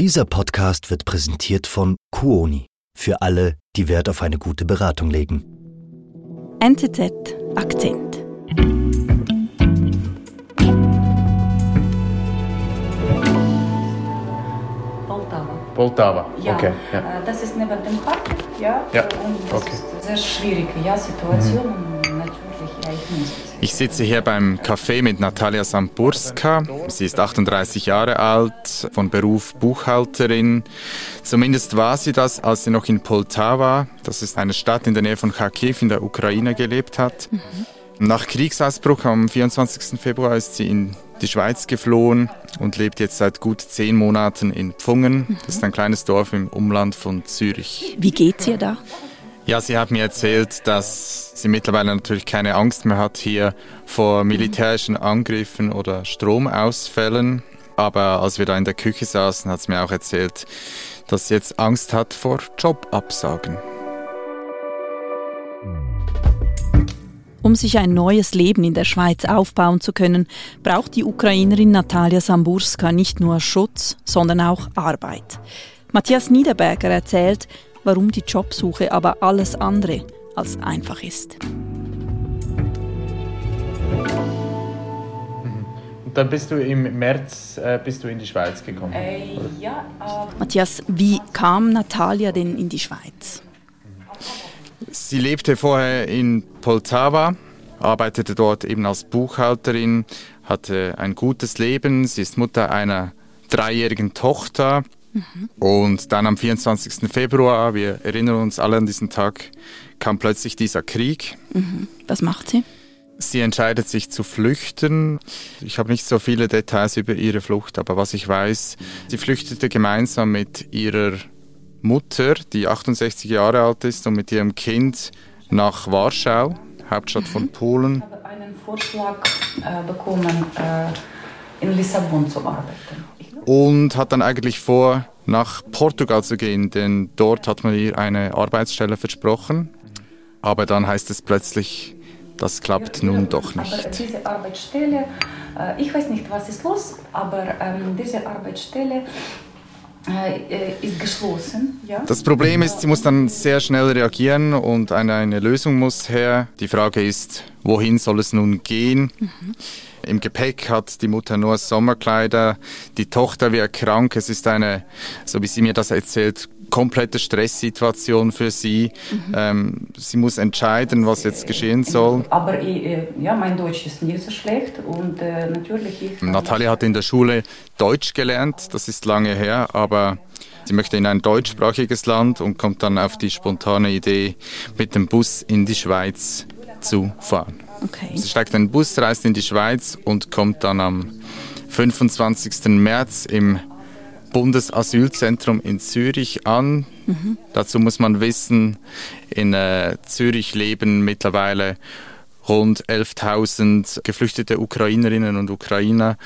Dieser Podcast wird präsentiert von Kuoni für alle, die Wert auf eine gute Beratung legen. NZZ Akzent. Poltava. Poltava. Ja, Okay. Ja. das ist neben dem Park, ja. Ja, Und das okay. ist sehr schwierige ja, Situation und natürlich, ja, ich muss es. Ich sitze hier beim Café mit Natalia Samburska. Sie ist 38 Jahre alt, von Beruf Buchhalterin. Zumindest war sie das, als sie noch in Poltava, das ist eine Stadt in der Nähe von Kharkiv in der Ukraine gelebt hat. Nach Kriegsausbruch am 24. Februar ist sie in die Schweiz geflohen und lebt jetzt seit gut zehn Monaten in Pfungen. Das ist ein kleines Dorf im Umland von Zürich. Wie geht's ihr da? Ja, sie hat mir erzählt, dass sie mittlerweile natürlich keine Angst mehr hat hier vor militärischen Angriffen oder Stromausfällen. Aber als wir da in der Küche saßen, hat sie mir auch erzählt, dass sie jetzt Angst hat vor Jobabsagen. Um sich ein neues Leben in der Schweiz aufbauen zu können, braucht die Ukrainerin Natalia Samburska nicht nur Schutz, sondern auch Arbeit. Matthias Niederberger erzählt, warum die Jobsuche aber alles andere als einfach ist. Und dann bist du im März äh, bist du in die Schweiz gekommen. Äh, ja, äh, Matthias, wie kam Natalia denn in die Schweiz? Sie lebte vorher in Poltava, arbeitete dort eben als Buchhalterin, hatte ein gutes Leben. Sie ist Mutter einer dreijährigen Tochter. Und dann am 24. Februar, wir erinnern uns alle an diesen Tag, kam plötzlich dieser Krieg. Was macht sie? Sie entscheidet sich zu flüchten. Ich habe nicht so viele Details über ihre Flucht, aber was ich weiß, sie flüchtete gemeinsam mit ihrer Mutter, die 68 Jahre alt ist, und mit ihrem Kind nach Warschau, Hauptstadt von Polen. ich habe einen Vorschlag äh, bekommen, äh, in Lissabon zu arbeiten. Und hat dann eigentlich vor, nach Portugal zu gehen, denn dort hat man ihr eine Arbeitsstelle versprochen. Aber dann heißt es plötzlich, das klappt nun doch Aber nicht. diese Arbeitsstelle, äh, ich weiß nicht, was ist los, aber ähm, diese Arbeitsstelle äh, äh, ist geschlossen. Ja? Das Problem ist, sie muss dann sehr schnell reagieren und eine, eine Lösung muss her. Die Frage ist, wohin soll es nun gehen? Im Gepäck hat die Mutter nur Sommerkleider, die Tochter wird krank. Es ist eine, so wie sie mir das erzählt, komplette Stresssituation für sie. Ähm, sie muss entscheiden, was jetzt geschehen soll. Aber äh, ja, mein Deutsch ist nicht so schlecht und äh, natürlich ich. Natalia hat in der Schule Deutsch gelernt, das ist lange her, aber sie möchte in ein deutschsprachiges Land und kommt dann auf die spontane Idee, mit dem Bus in die Schweiz zu fahren. Okay. Sie steigt in den Bus, reist in die Schweiz und kommt dann am 25. März im Bundesasylzentrum in Zürich an. Dazu muss man wissen, in äh, Zürich leben mittlerweile rund 11.000 geflüchtete Ukrainerinnen und Ukrainer.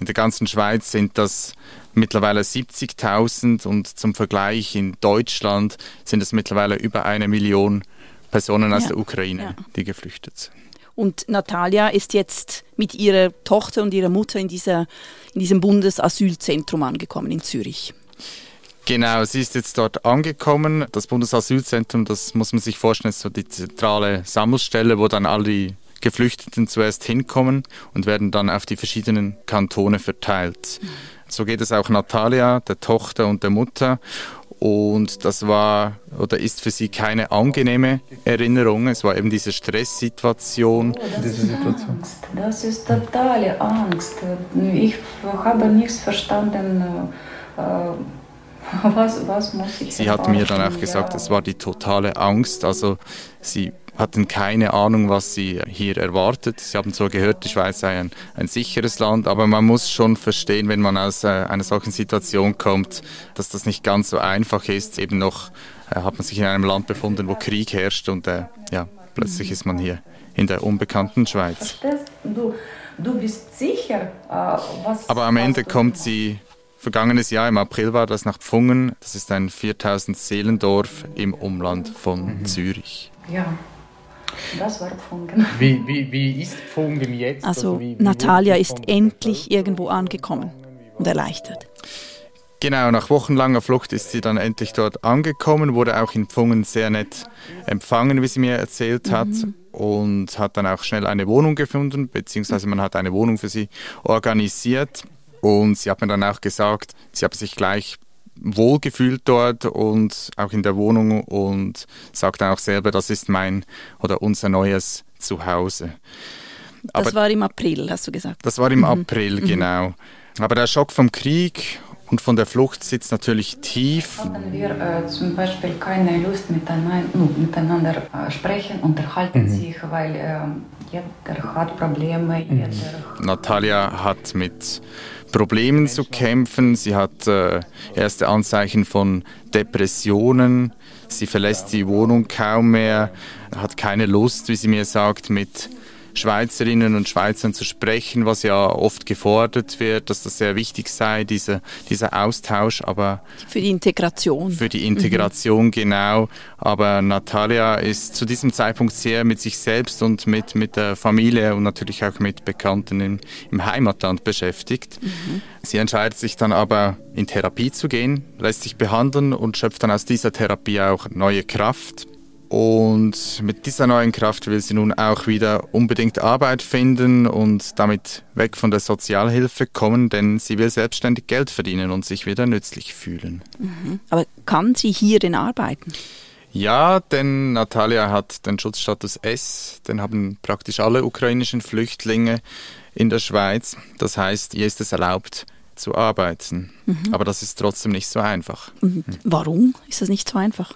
In der ganzen Schweiz sind das mittlerweile 70.000 und zum Vergleich in Deutschland sind es mittlerweile über eine Million Personen aus Ja, der Ukraine, ja. die geflüchtet sind. Und Natalia ist jetzt mit ihrer Tochter und ihrer Mutter in, dieser, in diesem Bundesasylzentrum angekommen in Zürich. Genau, sie ist jetzt dort angekommen. Das Bundesasylzentrum, das muss man sich vorstellen, ist so die zentrale Sammelstelle, wo dann all die Geflüchteten zuerst hinkommen und werden dann auf die verschiedenen Kantone verteilt. So geht es auch Natalia, der Tochter und der Mutter. Und das war oder ist für sie keine angenehme Erinnerung. Es war eben diese Stresssituation. Das ist Angst. Das ist totale Angst. Ich habe nichts verstanden. Äh, was, was muss ich Sie hat mir dann auch gesagt, ja. es war die totale Angst. Also sie hatten keine Ahnung, was sie hier erwartet. Sie haben zwar gehört, die Schweiz sei ein, ein sicheres Land, aber man muss schon verstehen, wenn man aus äh, einer solchen Situation kommt, dass das nicht ganz so einfach ist. Eben noch äh, hat man sich in einem Land befunden, wo Krieg herrscht und äh, ja, plötzlich ist man hier in der unbekannten Schweiz. Du? Du bist sicher, äh, was. Aber am Ende kommt sie, vergangenes Jahr im April war das nach Pfungen. Das ist ein 4000 Seelendorf im Umland von Zürich. Ja, das war Pfungen. Wie, wie, wie ist Pfungen jetzt? Also wie, wie Natalia ist endlich irgendwo angekommen und erleichtert. Genau, nach wochenlanger Flucht ist sie dann endlich dort angekommen, wurde auch in Pfungen sehr nett empfangen, wie sie mir erzählt hat. Mhm. Und hat dann auch schnell eine Wohnung gefunden, beziehungsweise man hat eine Wohnung für sie organisiert. Und sie hat mir dann auch gesagt, sie habe sich gleich wohlgefühlt dort und auch in der Wohnung und sagt dann auch selber, das ist mein oder unser neues Zuhause. Aber das war im April, hast du gesagt. Das war im mhm. April, mhm. genau. Aber der Schock vom Krieg und von der Flucht sitzt natürlich tief. Haben wir äh, zum Beispiel keine Lust miteinander, miteinander äh, sprechen, unterhalten mhm. sich, weil äh, jeder hat Probleme. Mhm. Jeder Natalia hat mit Problemen zu kämpfen. Sie hat äh, erste Anzeichen von Depressionen. Sie verlässt die Wohnung kaum mehr, hat keine Lust, wie sie mir sagt, mit Schweizerinnen und Schweizern zu sprechen, was ja oft gefordert wird, dass das sehr wichtig sei, diese, dieser Austausch. Aber für die Integration. Für die Integration, mhm. genau. Aber Natalia ist zu diesem Zeitpunkt sehr mit sich selbst und mit, mit der Familie und natürlich auch mit Bekannten im, im Heimatland beschäftigt. Mhm. Sie entscheidet sich dann aber, in Therapie zu gehen, lässt sich behandeln und schöpft dann aus dieser Therapie auch neue Kraft. Und mit dieser neuen Kraft will sie nun auch wieder unbedingt Arbeit finden und damit weg von der Sozialhilfe kommen, denn sie will selbstständig Geld verdienen und sich wieder nützlich fühlen. Mhm. Aber kann sie hier denn arbeiten? Ja, denn Natalia hat den Schutzstatus S, den haben praktisch alle ukrainischen Flüchtlinge in der Schweiz. Das heißt, ihr ist es erlaubt zu arbeiten. Mhm. Aber das ist trotzdem nicht so einfach. Und warum ist das nicht so einfach?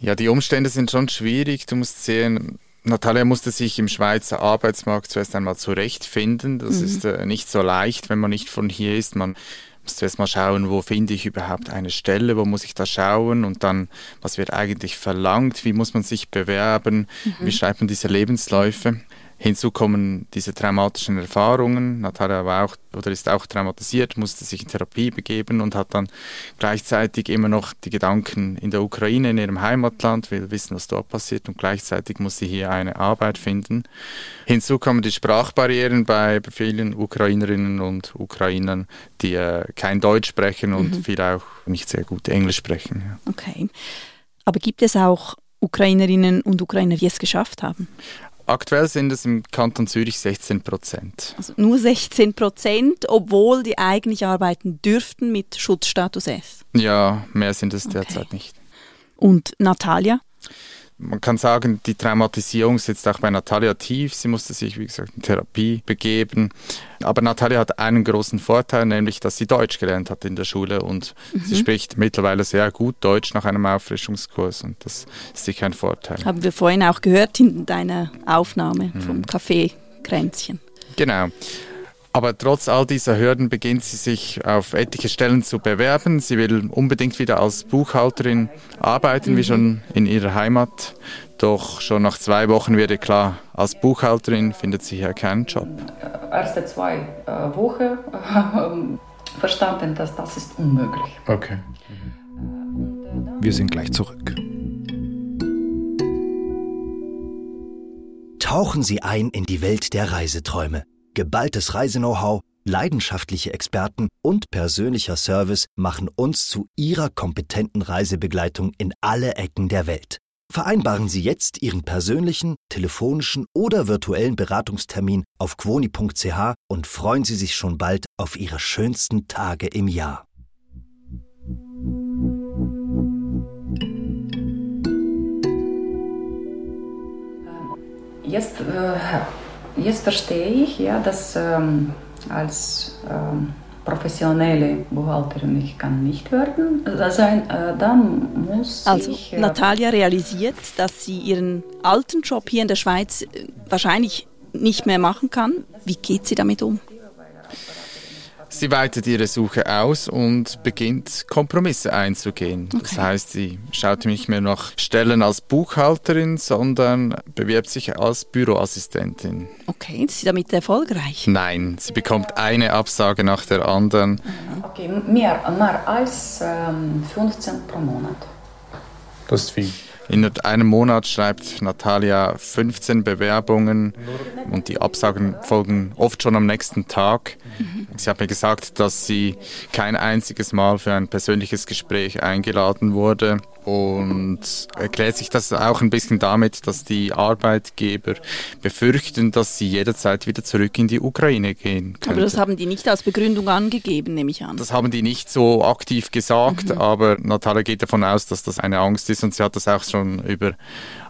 Ja, die Umstände sind schon schwierig. Du musst sehen, Natalia musste sich im Schweizer Arbeitsmarkt zuerst einmal zurechtfinden. Das mhm. ist äh, nicht so leicht, wenn man nicht von hier ist. Man muss zuerst mal schauen, wo finde ich überhaupt eine Stelle, wo muss ich da schauen und dann, was wird eigentlich verlangt, wie muss man sich bewerben, mhm. wie schreibt man diese Lebensläufe. Hinzu kommen diese traumatischen Erfahrungen. Natalia war auch oder ist auch traumatisiert, musste sich in Therapie begeben und hat dann gleichzeitig immer noch die Gedanken in der Ukraine, in ihrem Heimatland, will wissen, was dort passiert und gleichzeitig muss sie hier eine Arbeit finden. Hinzu kommen die Sprachbarrieren bei vielen Ukrainerinnen und Ukrainern, die äh, kein Deutsch sprechen und mhm. viele auch nicht sehr gut Englisch sprechen. Ja. Okay. Aber gibt es auch Ukrainerinnen und Ukrainer, die es geschafft haben? Aktuell sind es im Kanton Zürich 16 Prozent. Also nur 16 Prozent, obwohl die eigentlich arbeiten dürften mit Schutzstatus S. Ja, mehr sind es derzeit okay. nicht. Und Natalia? Man kann sagen, die Traumatisierung sitzt auch bei Natalia tief. Sie musste sich, wie gesagt, in Therapie begeben. Aber Natalia hat einen großen Vorteil, nämlich, dass sie Deutsch gelernt hat in der Schule und mhm. sie spricht mittlerweile sehr gut Deutsch nach einem Auffrischungskurs und das ist sicher ein Vorteil. Haben wir vorhin auch gehört in deiner Aufnahme mhm. vom Café Kränzchen. Genau. Aber trotz all dieser Hürden beginnt sie sich auf etliche Stellen zu bewerben. Sie will unbedingt wieder als Buchhalterin arbeiten, mhm. wie schon in ihrer Heimat. Doch schon nach zwei Wochen wird ihr klar, als Buchhalterin findet sie hier keinen Job. Erste zwei äh, Wochen äh, verstanden, dass das ist unmöglich. Okay. Wir sind gleich zurück. Tauchen Sie ein in die Welt der Reiseträume geballtes Reiseknow-how, leidenschaftliche Experten und persönlicher Service machen uns zu Ihrer kompetenten Reisebegleitung in alle Ecken der Welt. Vereinbaren Sie jetzt Ihren persönlichen, telefonischen oder virtuellen Beratungstermin auf quoni.ch und freuen Sie sich schon bald auf Ihre schönsten Tage im Jahr. Jetzt äh, jetzt verstehe ich, ja, dass ähm, als ähm, professionelle Buchhalterin ich kann nicht werden sein, äh, dann muss also, ich... Also Natalia realisiert, dass sie ihren alten Job hier in der Schweiz äh, wahrscheinlich nicht mehr machen kann. Wie geht sie damit um? Sie weitet ihre Suche aus und beginnt Kompromisse einzugehen. Okay. Das heißt, sie schaut nicht mehr nach Stellen als Buchhalterin, sondern bewirbt sich als Büroassistentin. Okay, ist sie damit erfolgreich? Nein, sie bekommt eine Absage nach der anderen. Okay, mehr, mehr als ähm, 15 pro Monat. Das ist viel. In einem Monat schreibt Natalia 15 Bewerbungen und die Absagen folgen oft schon am nächsten Tag. Sie hat mir gesagt, dass sie kein einziges Mal für ein persönliches Gespräch eingeladen wurde und erklärt sich das auch ein bisschen damit, dass die Arbeitgeber befürchten, dass sie jederzeit wieder zurück in die Ukraine gehen könnten. Aber das haben die nicht als Begründung angegeben, nehme ich an. Das haben die nicht so aktiv gesagt, mhm. aber Natalia geht davon aus, dass das eine Angst ist und sie hat das auch schon über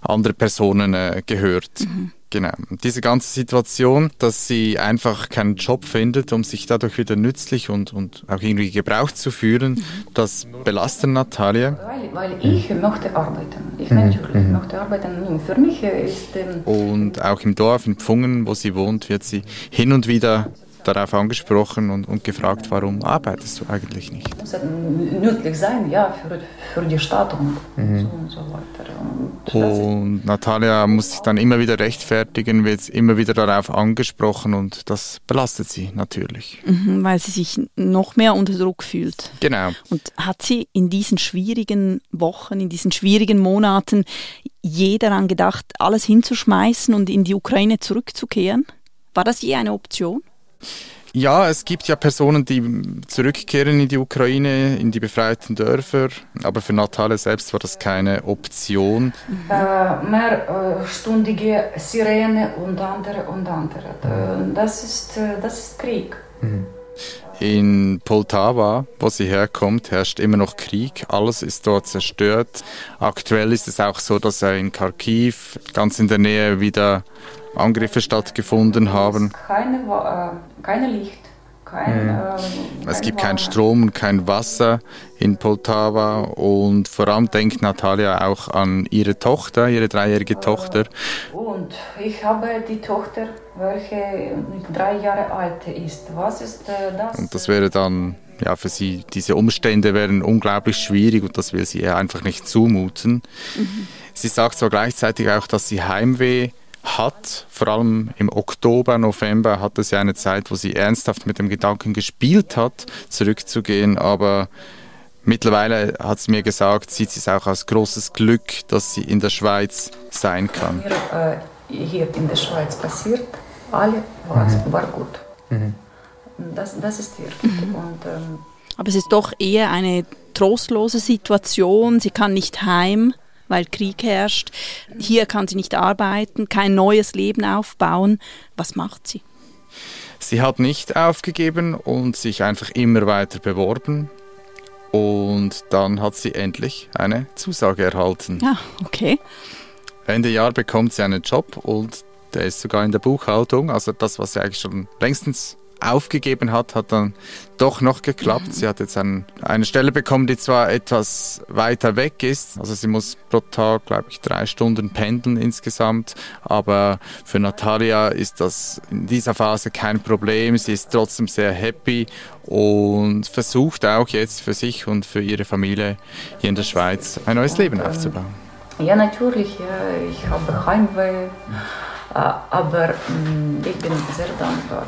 andere Personen äh, gehört. Mhm. Genau. Diese ganze Situation, dass sie einfach keinen Job findet, um sich dadurch wieder nützlich und, und auch irgendwie gebraucht zu fühlen, mhm. das belastet Natalia. Weil, weil ich möchte arbeiten. Ich mhm. natürlich mhm. möchte arbeiten. Für mich ist... Ähm und auch im Dorf, in Pfungen, wo sie wohnt, wird sie hin und wieder darauf angesprochen und, und gefragt, warum arbeitest du eigentlich nicht? Es muss nützlich sein, ja, für, für die Stadt und, mhm. so und so weiter. Und, und Natalia muss sich dann immer wieder rechtfertigen, wird immer wieder darauf angesprochen und das belastet sie natürlich. Mhm, weil sie sich noch mehr unter Druck fühlt. Genau. Und hat sie in diesen schwierigen Wochen, in diesen schwierigen Monaten je daran gedacht, alles hinzuschmeißen und in die Ukraine zurückzukehren? War das je eine Option? Ja, es gibt ja Personen, die zurückkehren in die Ukraine, in die befreiten Dörfer, aber für Natalia selbst war das keine Option. Äh, mehrstündige Sirene und andere und andere. Das ist, äh, das ist Krieg. Mhm. In Poltava, wo sie herkommt, herrscht immer noch Krieg. Alles ist dort zerstört. Aktuell ist es auch so, dass in Kharkiv, ganz in der Nähe, wieder Angriffe stattgefunden haben. Keine, äh, keine Licht. Kein, mhm. äh, es gibt keinen Strom und kein Wasser in Poltava und vor allem denkt Natalia auch an ihre Tochter, ihre dreijährige Tochter. Und ich habe die Tochter, welche drei Jahre alt ist. Was ist äh, das? Und das wäre dann ja, für sie, diese Umstände wären unglaublich schwierig und das will sie ihr einfach nicht zumuten. Mhm. Sie sagt zwar gleichzeitig auch, dass sie Heimweh hat. Vor allem im Oktober, November hatte sie eine Zeit, wo sie ernsthaft mit dem Gedanken gespielt hat, zurückzugehen, aber mittlerweile hat sie mir gesagt, sieht sie es auch als großes Glück, dass sie in der Schweiz sein kann. Hier, äh, hier in der Schweiz passiert, alle war, mhm. war gut. Mhm. Das, das ist wirklich. Mhm. Und, ähm, aber es ist doch eher eine trostlose Situation. Sie kann nicht heim weil Krieg herrscht. Hier kann sie nicht arbeiten, kein neues Leben aufbauen. Was macht sie? Sie hat nicht aufgegeben und sich einfach immer weiter beworben. Und dann hat sie endlich eine Zusage erhalten. Ah, okay. Ende Jahr bekommt sie einen Job und der ist sogar in der Buchhaltung. Also das, was sie eigentlich schon längstens aufgegeben hat, hat dann doch noch geklappt. Sie hat jetzt ein, eine Stelle bekommen, die zwar etwas weiter weg ist, also sie muss pro Tag, glaube ich, drei Stunden pendeln insgesamt, aber für Natalia ist das in dieser Phase kein Problem. Sie ist trotzdem sehr happy und versucht auch jetzt für sich und für ihre Familie hier in der Schweiz ein neues Leben aufzubauen. Ja, natürlich, ja, ich habe Heimweh, äh, aber mm, ich bin sehr dankbar.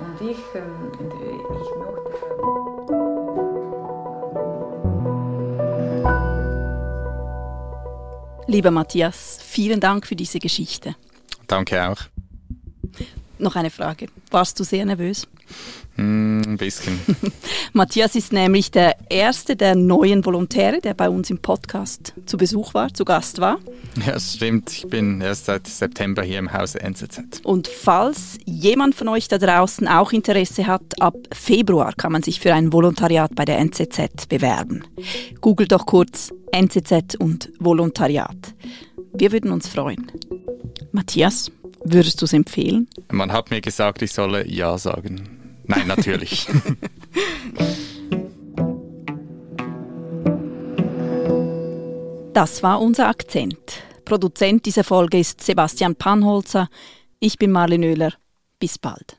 Und ich, ähm, ich möchte. Lieber Matthias, vielen Dank für diese Geschichte. Danke auch. Noch eine Frage. Warst du sehr nervös? Hm, ein bisschen. Matthias ist nämlich der erste der neuen Volontäre, der bei uns im Podcast zu Besuch war, zu Gast war. Ja, das stimmt. Ich bin erst seit September hier im Hause NZZ. Und falls jemand von euch da draußen auch Interesse hat, ab Februar kann man sich für ein Volontariat bei der NZZ bewerben. Googelt doch kurz NZZ und Volontariat. Wir würden uns freuen. Matthias, würdest du es empfehlen? Man hat mir gesagt, ich solle Ja sagen. Nein, natürlich. Das war unser Akzent. Produzent dieser Folge ist Sebastian Panholzer. Ich bin Marlene Oehler. Bis bald.